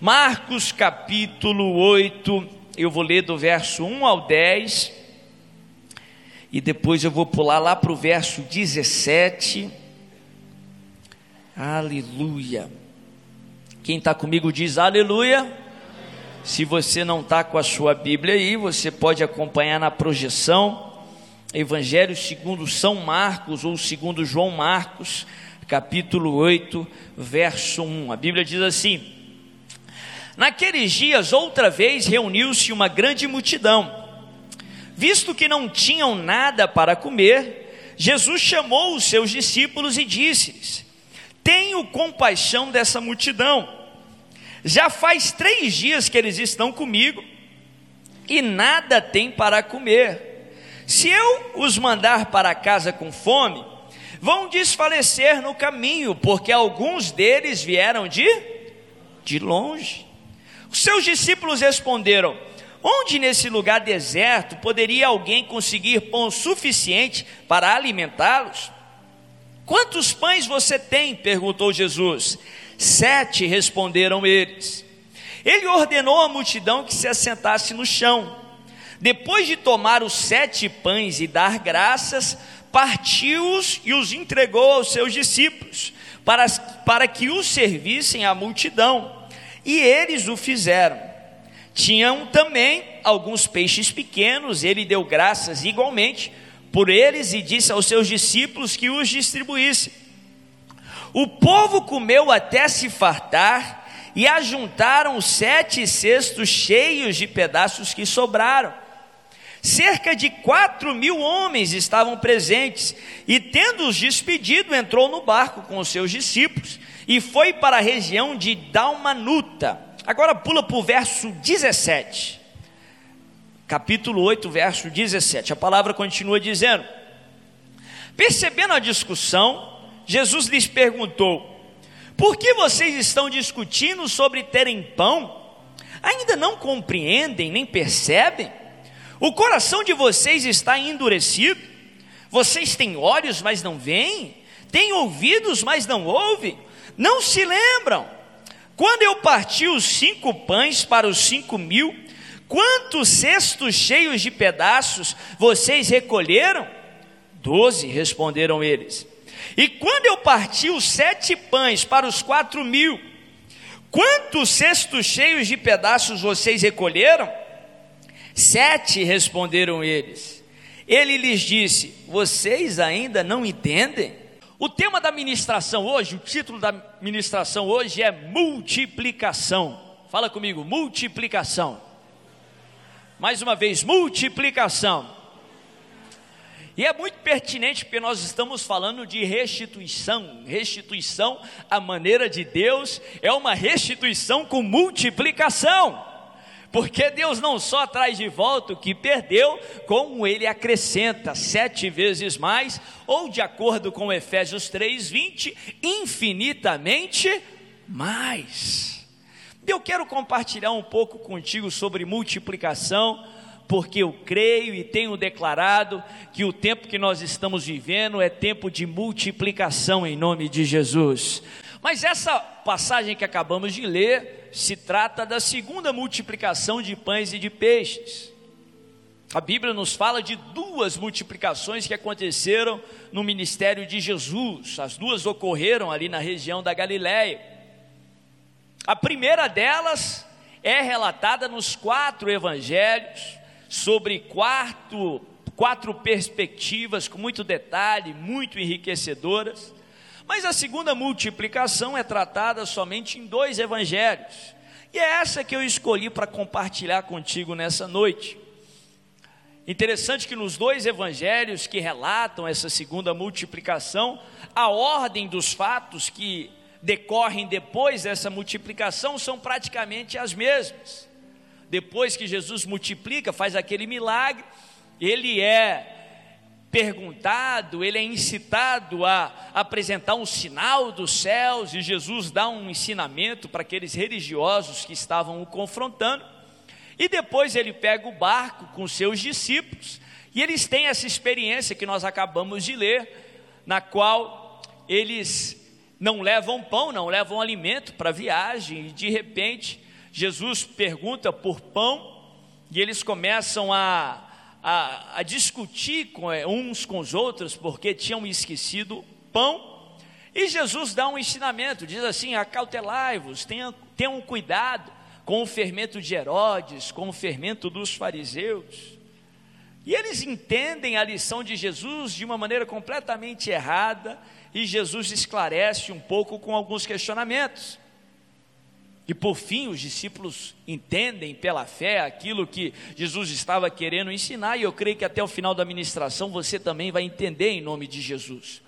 Marcos capítulo 8, eu vou ler do verso 1 ao 10, e depois eu vou pular lá para o verso 17. Aleluia. Quem está comigo diz aleluia. Se você não está com a sua Bíblia aí, você pode acompanhar na projeção. Evangelho segundo São Marcos ou segundo João Marcos, capítulo 8, verso 1. A Bíblia diz assim: Naqueles dias, outra vez, reuniu-se uma grande multidão. Visto que não tinham nada para comer, Jesus chamou os seus discípulos e disse-lhes: Tenho compaixão dessa multidão. Já faz três dias que eles estão comigo e nada têm para comer. Se eu os mandar para casa com fome, vão desfalecer no caminho, porque alguns deles vieram de de longe. Os seus discípulos responderam: Onde nesse lugar deserto poderia alguém conseguir pão suficiente para alimentá-los? Quantos pães você tem? perguntou Jesus. Sete responderam eles. Ele ordenou à multidão que se assentasse no chão. Depois de tomar os sete pães e dar graças, partiu-os e os entregou aos seus discípulos, para, para que os servissem à multidão e eles o fizeram. Tinham também alguns peixes pequenos, ele deu graças igualmente por eles e disse aos seus discípulos que os distribuíssem. O povo comeu até se fartar e ajuntaram sete cestos cheios de pedaços que sobraram. Cerca de quatro mil homens estavam presentes, e tendo-os despedido, entrou no barco com os seus discípulos e foi para a região de Dalmanuta. Agora pula para o verso 17. Capítulo 8, verso 17. A palavra continua dizendo: Percebendo a discussão, Jesus lhes perguntou: Por que vocês estão discutindo sobre terem pão? Ainda não compreendem nem percebem? O coração de vocês está endurecido? Vocês têm olhos, mas não veem? Têm ouvidos, mas não ouvem? Não se lembram? Quando eu parti os cinco pães para os cinco mil, quantos cestos cheios de pedaços vocês recolheram? Doze, responderam eles. E quando eu parti os sete pães para os quatro mil, quantos cestos cheios de pedaços vocês recolheram? Sete, responderam eles. Ele lhes disse: Vocês ainda não entendem? O tema da ministração hoje, o título da ministração hoje é multiplicação. Fala comigo, multiplicação. Mais uma vez, multiplicação. E é muito pertinente porque nós estamos falando de restituição. Restituição, a maneira de Deus, é uma restituição com multiplicação. Porque Deus não só traz de volta o que perdeu, como ele acrescenta sete vezes mais, ou de acordo com Efésios 3:20, infinitamente mais. Eu quero compartilhar um pouco contigo sobre multiplicação, porque eu creio e tenho declarado que o tempo que nós estamos vivendo é tempo de multiplicação em nome de Jesus. Mas essa passagem que acabamos de ler se trata da segunda multiplicação de pães e de peixes. A Bíblia nos fala de duas multiplicações que aconteceram no ministério de Jesus. As duas ocorreram ali na região da Galiléia. A primeira delas é relatada nos quatro evangelhos, sobre quatro, quatro perspectivas com muito detalhe, muito enriquecedoras. Mas a segunda multiplicação é tratada somente em dois evangelhos. E é essa que eu escolhi para compartilhar contigo nessa noite. Interessante que nos dois evangelhos que relatam essa segunda multiplicação, a ordem dos fatos que decorrem depois dessa multiplicação são praticamente as mesmas. Depois que Jesus multiplica, faz aquele milagre, ele é perguntado, ele é incitado a apresentar um sinal dos céus, e Jesus dá um ensinamento para aqueles religiosos que estavam o confrontando. E depois ele pega o barco com seus discípulos, e eles têm essa experiência que nós acabamos de ler, na qual eles não levam pão, não levam alimento para a viagem, e de repente Jesus pergunta por pão e eles começam a, a, a discutir com, é, uns com os outros porque tinham esquecido pão. E Jesus dá um ensinamento, diz assim: acautelai-vos, tenham, tenham cuidado com o fermento de Herodes, com o fermento dos fariseus. E eles entendem a lição de Jesus de uma maneira completamente errada, e Jesus esclarece um pouco com alguns questionamentos. E por fim, os discípulos entendem pela fé aquilo que Jesus estava querendo ensinar, e eu creio que até o final da ministração você também vai entender em nome de Jesus.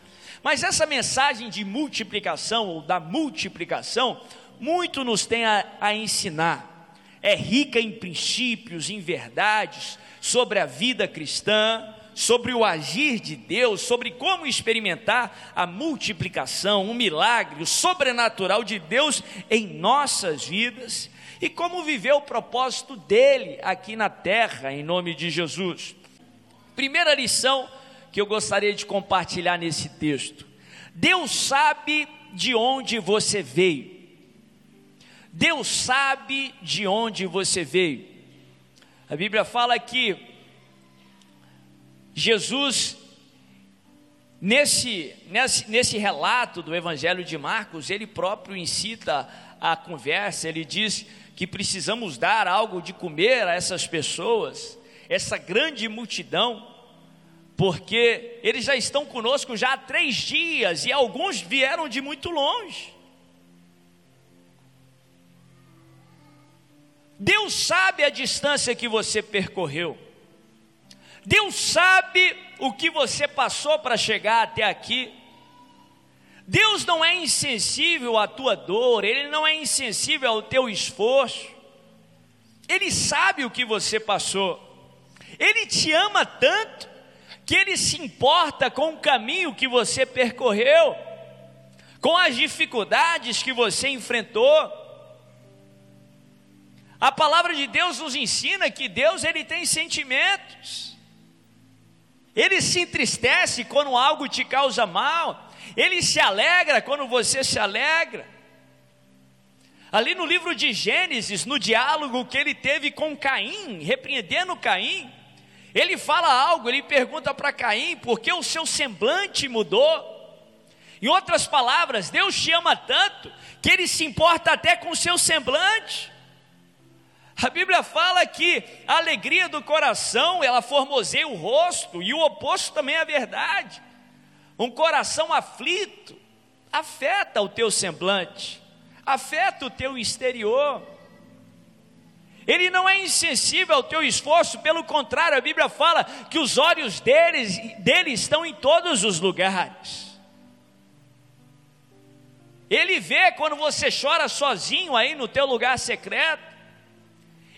Mas essa mensagem de multiplicação ou da multiplicação, muito nos tem a, a ensinar. É rica em princípios, em verdades sobre a vida cristã, sobre o agir de Deus, sobre como experimentar a multiplicação, o milagre, o sobrenatural de Deus em nossas vidas e como viver o propósito dele aqui na terra, em nome de Jesus. Primeira lição que eu gostaria de compartilhar nesse texto: Deus sabe de onde você veio. Deus sabe de onde você veio. A Bíblia fala que Jesus, nesse, nesse, nesse relato do Evangelho de Marcos, ele próprio incita a conversa, ele diz que precisamos dar algo de comer a essas pessoas, essa grande multidão, porque eles já estão conosco já há três dias e alguns vieram de muito longe. Deus sabe a distância que você percorreu. Deus sabe o que você passou para chegar até aqui. Deus não é insensível à tua dor, Ele não é insensível ao teu esforço. Ele sabe o que você passou. Ele te ama tanto que Ele se importa com o caminho que você percorreu, com as dificuldades que você enfrentou. A palavra de Deus nos ensina que Deus ele tem sentimentos. Ele se entristece quando algo te causa mal, ele se alegra quando você se alegra. Ali no livro de Gênesis, no diálogo que ele teve com Caim, repreendendo Caim, ele fala algo, ele pergunta para Caim por que o seu semblante mudou. Em outras palavras, Deus te ama tanto que ele se importa até com o seu semblante. A Bíblia fala que a alegria do coração, ela formoseia o rosto, e o oposto também é verdade. Um coração aflito afeta o teu semblante, afeta o teu exterior. Ele não é insensível ao teu esforço, pelo contrário, a Bíblia fala que os olhos deles, dele estão em todos os lugares. Ele vê quando você chora sozinho aí no teu lugar secreto.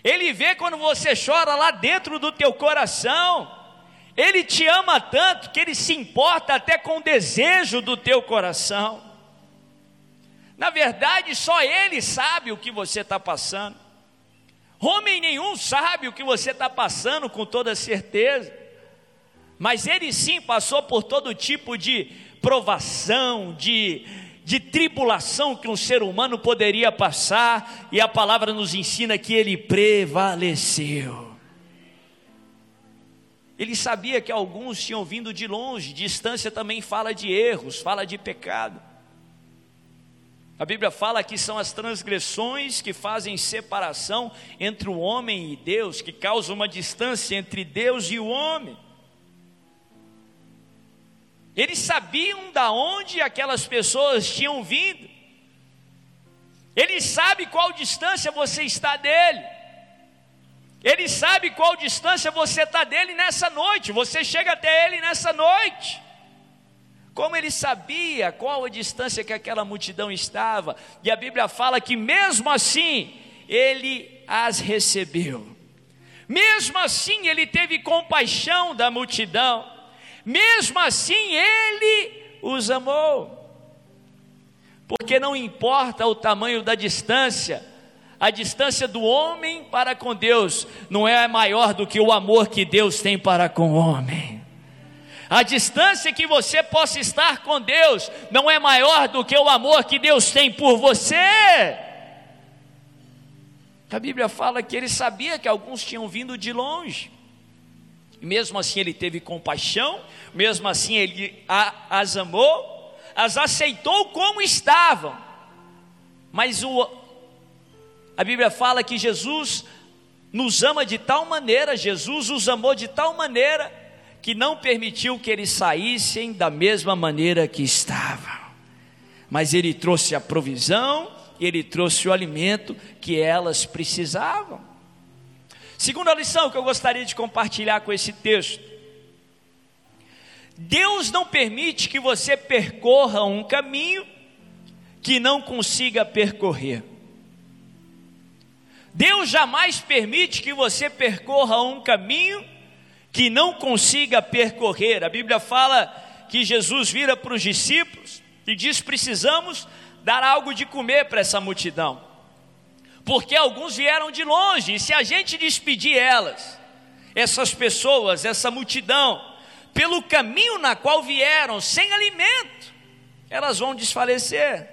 Ele vê quando você chora lá dentro do teu coração. Ele te ama tanto que ele se importa até com o desejo do teu coração. Na verdade, só ele sabe o que você está passando. Homem nenhum sabe o que você está passando com toda certeza. Mas ele sim passou por todo tipo de provação, de de tribulação que um ser humano poderia passar, e a palavra nos ensina que ele prevaleceu. Ele sabia que alguns tinham vindo de longe, distância também fala de erros, fala de pecado. A Bíblia fala que são as transgressões que fazem separação entre o homem e Deus, que causam uma distância entre Deus e o homem. Eles sabiam da onde aquelas pessoas tinham vindo. Ele sabe qual distância você está dele. Ele sabe qual distância você está dele nessa noite. Você chega até ele nessa noite. Como ele sabia qual a distância que aquela multidão estava. E a Bíblia fala que mesmo assim ele as recebeu. Mesmo assim ele teve compaixão da multidão mesmo assim ele os amou. Porque não importa o tamanho da distância, a distância do homem para com Deus não é maior do que o amor que Deus tem para com o homem. A distância que você possa estar com Deus não é maior do que o amor que Deus tem por você. A Bíblia fala que ele sabia que alguns tinham vindo de longe. E mesmo assim ele teve compaixão, mesmo assim ele as amou, as aceitou como estavam. Mas o, a Bíblia fala que Jesus nos ama de tal maneira, Jesus os amou de tal maneira, que não permitiu que eles saíssem da mesma maneira que estavam. Mas ele trouxe a provisão, ele trouxe o alimento que elas precisavam. Segunda lição que eu gostaria de compartilhar com esse texto. Deus não permite que você percorra um caminho que não consiga percorrer. Deus jamais permite que você percorra um caminho que não consiga percorrer. A Bíblia fala que Jesus vira para os discípulos e diz: precisamos dar algo de comer para essa multidão porque alguns vieram de longe, e se a gente despedir elas, essas pessoas, essa multidão, pelo caminho na qual vieram, sem alimento, elas vão desfalecer.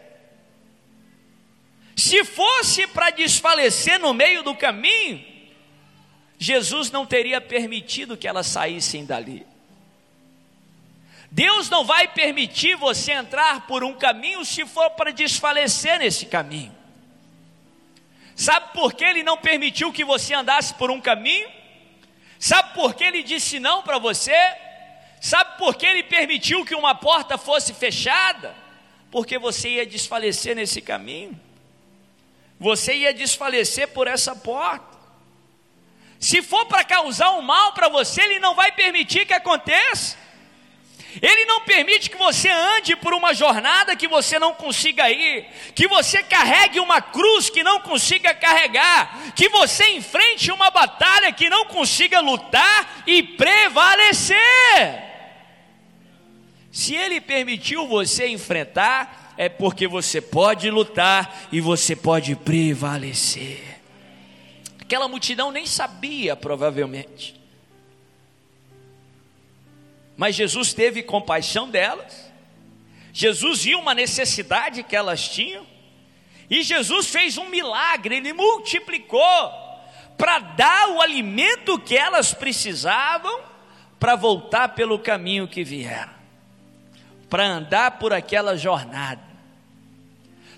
Se fosse para desfalecer no meio do caminho, Jesus não teria permitido que elas saíssem dali. Deus não vai permitir você entrar por um caminho se for para desfalecer nesse caminho. Sabe por que ele não permitiu que você andasse por um caminho? Sabe por que ele disse não para você? Sabe por que ele permitiu que uma porta fosse fechada? Porque você ia desfalecer nesse caminho. Você ia desfalecer por essa porta. Se for para causar um mal para você, ele não vai permitir que aconteça. Ele não permite que você ande por uma jornada que você não consiga ir, que você carregue uma cruz que não consiga carregar, que você enfrente uma batalha que não consiga lutar e prevalecer. Se ele permitiu você enfrentar, é porque você pode lutar e você pode prevalecer. Aquela multidão nem sabia, provavelmente mas Jesus teve compaixão delas. Jesus viu uma necessidade que elas tinham, e Jesus fez um milagre, ele multiplicou para dar o alimento que elas precisavam para voltar pelo caminho que vieram, para andar por aquela jornada.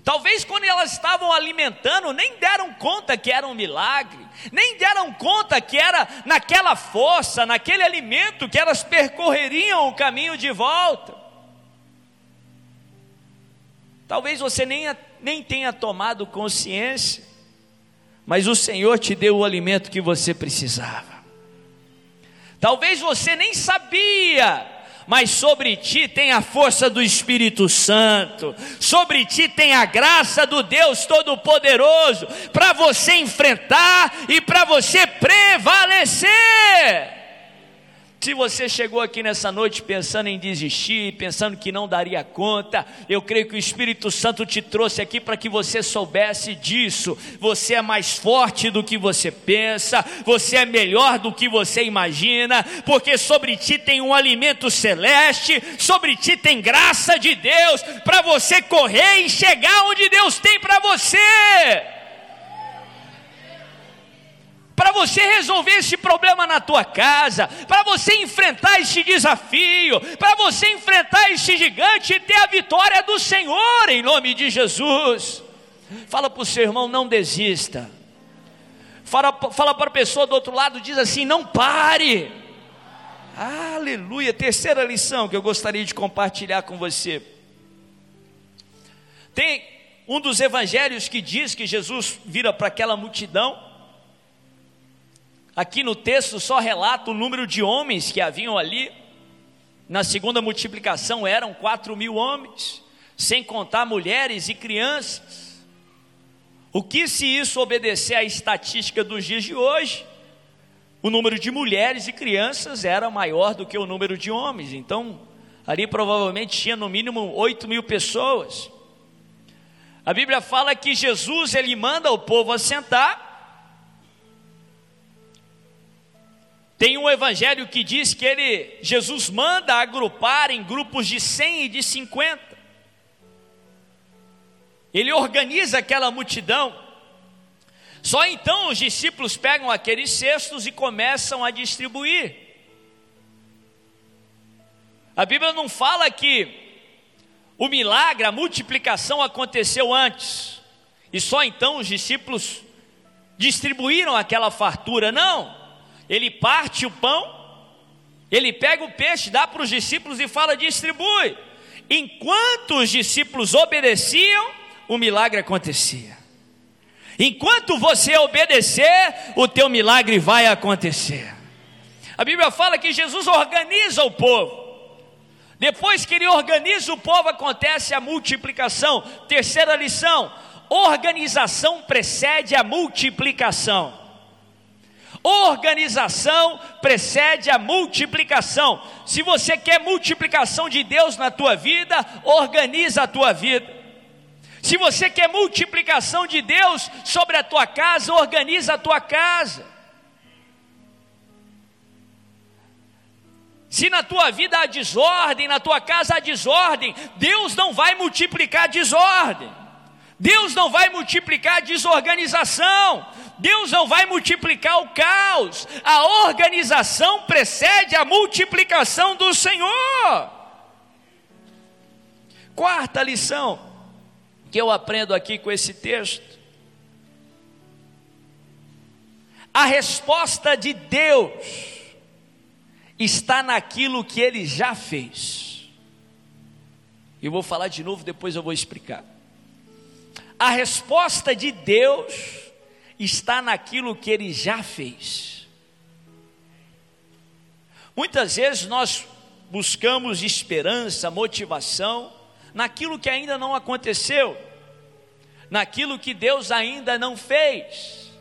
Talvez quando elas estavam alimentando, nem deram conta que era um milagre, nem deram conta que era naquela força, naquele alimento que elas percorreriam o caminho de volta. Talvez você nem, nem tenha tomado consciência, mas o Senhor te deu o alimento que você precisava. Talvez você nem sabia mas sobre ti tem a força do Espírito Santo, sobre ti tem a graça do Deus Todo-Poderoso para você enfrentar e para você prevalecer. Se você chegou aqui nessa noite pensando em desistir, pensando que não daria conta, eu creio que o Espírito Santo te trouxe aqui para que você soubesse disso. Você é mais forte do que você pensa, você é melhor do que você imagina, porque sobre ti tem um alimento celeste, sobre ti tem graça de Deus para você correr e chegar onde Deus tem para você. Para você resolver esse problema na tua casa, para você enfrentar esse desafio, para você enfrentar esse gigante e ter a vitória do Senhor em nome de Jesus. Fala para o seu irmão, não desista. Fala, fala para a pessoa do outro lado, diz assim: não pare. Aleluia. Terceira lição que eu gostaria de compartilhar com você. Tem um dos evangelhos que diz que Jesus vira para aquela multidão Aqui no texto só relata o número de homens que haviam ali. Na segunda multiplicação eram quatro mil homens, sem contar mulheres e crianças. O que se isso obedecer à estatística dos dias de hoje? O número de mulheres e crianças era maior do que o número de homens. Então, ali provavelmente tinha no mínimo oito mil pessoas. A Bíblia fala que Jesus ele manda o povo assentar Tem um evangelho que diz que ele, Jesus manda agrupar em grupos de 100 e de 50. Ele organiza aquela multidão. Só então os discípulos pegam aqueles cestos e começam a distribuir. A Bíblia não fala que o milagre, a multiplicação aconteceu antes, e só então os discípulos distribuíram aquela fartura, não. Ele parte o pão, ele pega o peixe, dá para os discípulos e fala: distribui. Enquanto os discípulos obedeciam, o milagre acontecia. Enquanto você obedecer, o teu milagre vai acontecer. A Bíblia fala que Jesus organiza o povo. Depois que ele organiza o povo, acontece a multiplicação. Terceira lição: organização precede a multiplicação. Organização precede a multiplicação. Se você quer multiplicação de Deus na tua vida, organiza a tua vida. Se você quer multiplicação de Deus sobre a tua casa, organiza a tua casa. Se na tua vida há desordem, na tua casa há desordem, Deus não vai multiplicar desordem. Deus não vai multiplicar desorganização. Deus não vai multiplicar o caos. A organização precede a multiplicação do Senhor. Quarta lição que eu aprendo aqui com esse texto. A resposta de Deus está naquilo que ele já fez. Eu vou falar de novo, depois eu vou explicar. A resposta de Deus está naquilo que ele já fez. Muitas vezes nós buscamos esperança, motivação naquilo que ainda não aconteceu, naquilo que Deus ainda não fez.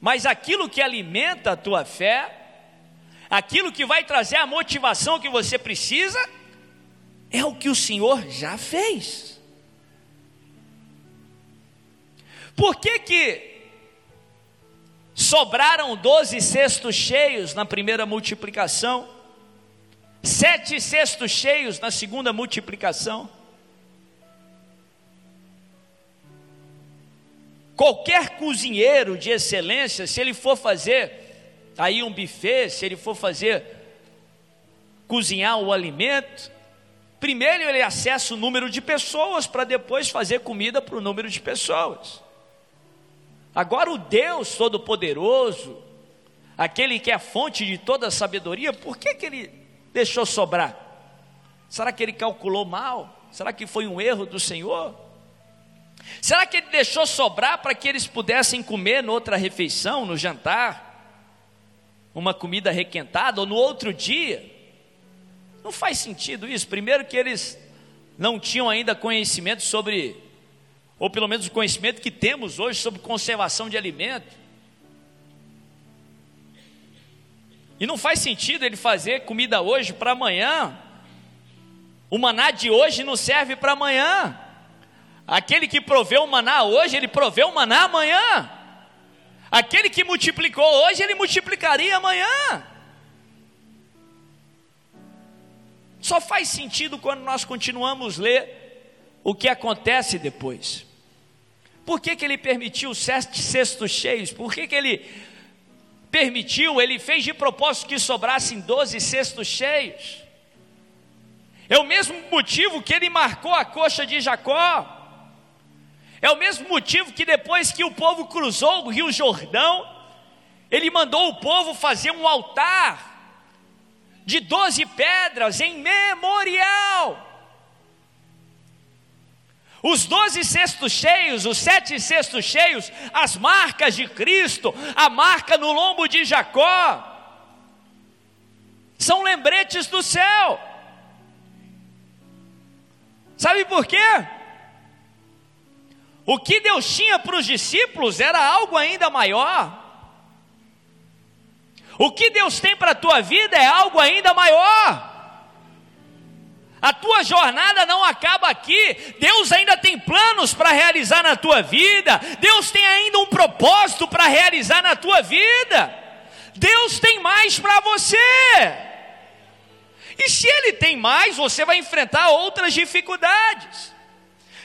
Mas aquilo que alimenta a tua fé aquilo que vai trazer a motivação que você precisa, é o que o Senhor já fez. Por que que sobraram doze cestos cheios na primeira multiplicação, sete cestos cheios na segunda multiplicação? Qualquer cozinheiro de excelência, se ele for fazer aí um buffet, se ele for fazer cozinhar o alimento, primeiro ele acessa o número de pessoas para depois fazer comida para o número de pessoas. Agora o Deus Todo-Poderoso, aquele que é a fonte de toda a sabedoria, por que, que ele deixou sobrar? Será que ele calculou mal? Será que foi um erro do Senhor? Será que ele deixou sobrar para que eles pudessem comer noutra refeição, no jantar? uma comida requentada, ou no outro dia. Não faz sentido isso. Primeiro, que eles não tinham ainda conhecimento sobre, ou pelo menos o conhecimento que temos hoje sobre conservação de alimento. E não faz sentido ele fazer comida hoje para amanhã. O maná de hoje não serve para amanhã. Aquele que proveu o maná hoje, ele proveu o maná amanhã. Aquele que multiplicou hoje, ele multiplicaria amanhã. Só faz sentido quando nós continuamos ler o que acontece depois. Por que, que ele permitiu sete cestos cheios? Por que, que ele permitiu, ele fez de propósito que sobrassem doze cestos cheios? É o mesmo motivo que ele marcou a coxa de Jacó. É o mesmo motivo que depois que o povo cruzou o rio Jordão, ele mandou o povo fazer um altar de doze pedras em memorial. Os doze cestos cheios, os sete cestos cheios, as marcas de Cristo, a marca no lombo de Jacó, são lembretes do céu. Sabe por quê? O que Deus tinha para os discípulos era algo ainda maior. O que Deus tem para a tua vida é algo ainda maior. A tua jornada não acaba aqui. Deus ainda tem planos para realizar na tua vida. Deus tem ainda um propósito para realizar na tua vida. Deus tem mais para você. E se Ele tem mais, você vai enfrentar outras dificuldades.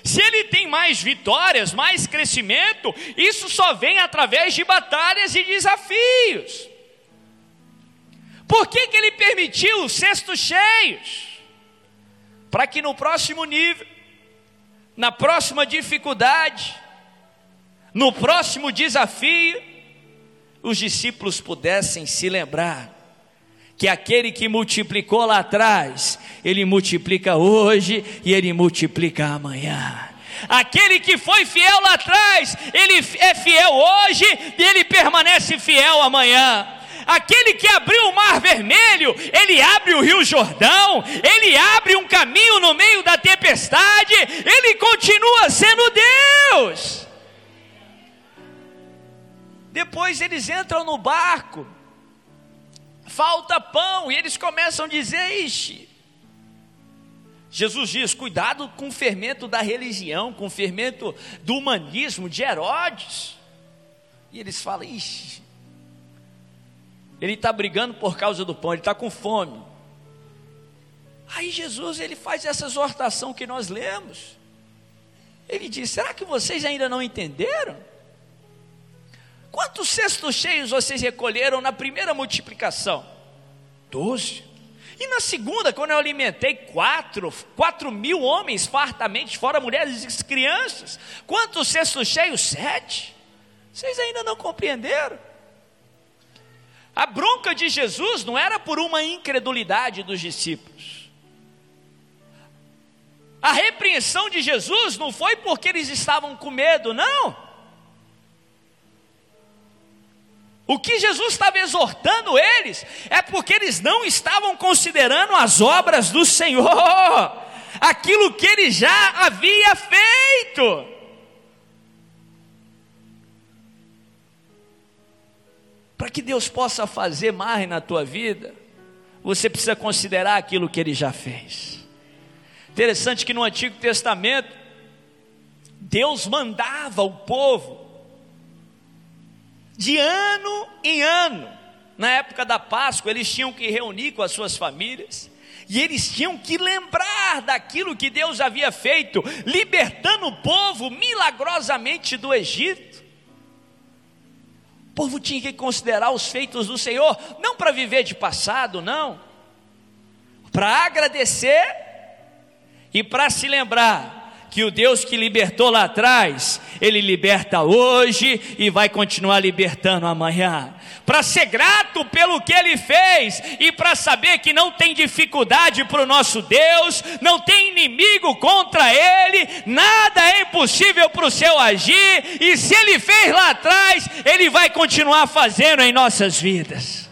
Se ele tem mais vitórias, mais crescimento, isso só vem através de batalhas e desafios. Por que, que ele permitiu os cestos cheios? Para que no próximo nível, na próxima dificuldade, no próximo desafio, os discípulos pudessem se lembrar que aquele que multiplicou lá atrás, ele multiplica hoje e ele multiplica amanhã. Aquele que foi fiel lá atrás, ele é fiel hoje e ele permanece fiel amanhã. Aquele que abriu o mar vermelho, ele abre o rio Jordão, ele abre um caminho no meio da tempestade, ele continua sendo Deus. Depois eles entram no barco, falta pão, e eles começam a dizer: Ixi. Jesus diz: cuidado com o fermento da religião, com o fermento do humanismo, de Herodes. E eles falam: Ixi, ele está brigando por causa do pão, ele está com fome. Aí Jesus ele faz essa exortação que nós lemos. Ele diz: será que vocês ainda não entenderam? Quantos cestos cheios vocês recolheram na primeira multiplicação? Doze. E na segunda, quando eu alimentei quatro, quatro mil homens fartamente, fora mulheres e crianças, quantos cestos cheios? Sete. Vocês ainda não compreenderam? A bronca de Jesus não era por uma incredulidade dos discípulos. A repreensão de Jesus não foi porque eles estavam com medo, não. O que Jesus estava exortando eles é porque eles não estavam considerando as obras do Senhor, aquilo que ele já havia feito. Para que Deus possa fazer mais na tua vida, você precisa considerar aquilo que ele já fez. Interessante que no Antigo Testamento, Deus mandava o povo de ano em ano. Na época da Páscoa, eles tinham que reunir com as suas famílias. E eles tinham que lembrar daquilo que Deus havia feito, libertando o povo milagrosamente do Egito. Povo tinha que considerar os feitos do Senhor, não para viver de passado, não, para agradecer e para se lembrar que o Deus que libertou lá atrás, Ele liberta hoje e vai continuar libertando amanhã. Para ser grato pelo que Ele fez e para saber que não tem dificuldade para o nosso Deus, não tem inimigo contra Ele, nada é impossível para o seu agir, e se Ele fez lá atrás, Ele vai continuar fazendo em nossas vidas.